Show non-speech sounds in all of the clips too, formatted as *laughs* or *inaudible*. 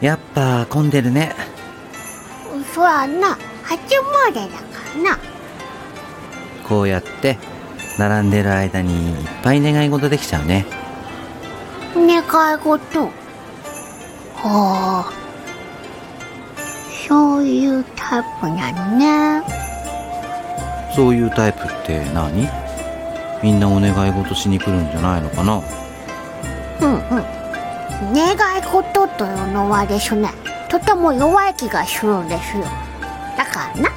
やっぱ混んでるね。そらな。初詣だからな。こうやって並んでる間にいっぱい願い事できちゃうね。願い事。ほうそういうタイプなのね。そういうタイプって何？みんなお願い事しに来るんじゃないのかな？うんうん願い事というのはですね。とても弱い気がするんですよ。だからな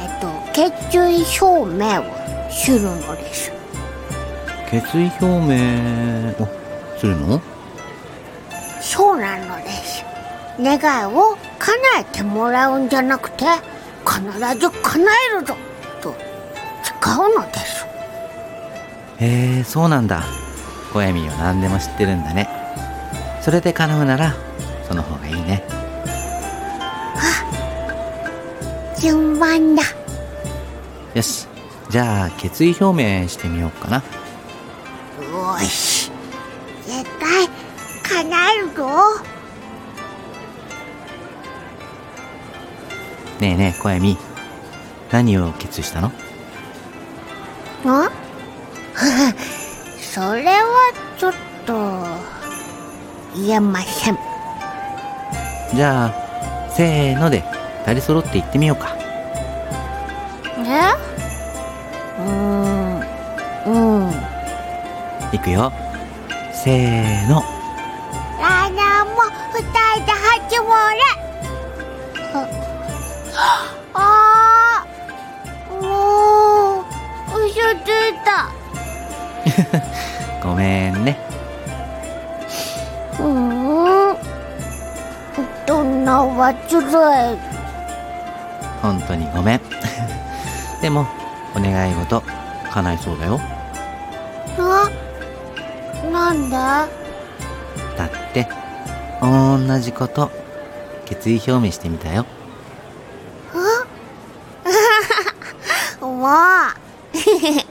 えっと決意表明をするのです。決意表明をするの？そうなのです。願いを叶えてもらうんじゃなくて必ず叶えるぞ。と使うのです。へえそうなんだ。小闇は何でも知ってるんだねそれで叶うならその方がいいね。順番だ。よし。じゃあ決意表明してみようかな。よし絶対叶えるぞ。ねえねえ小闇。何を決意したの？ん *laughs* それはちょっと言えません。じゃあせーので二人揃って言ってみようか。え？うーん。うん。いくよ。せーの。ラナも二人で始まれあもう嘘ついた。*laughs* ごめんねどんな忘れ本当にごめん。*laughs* でもお願い事叶いそうだよ。ななんでだって同じこと決意表明してみたよ。もう *laughs*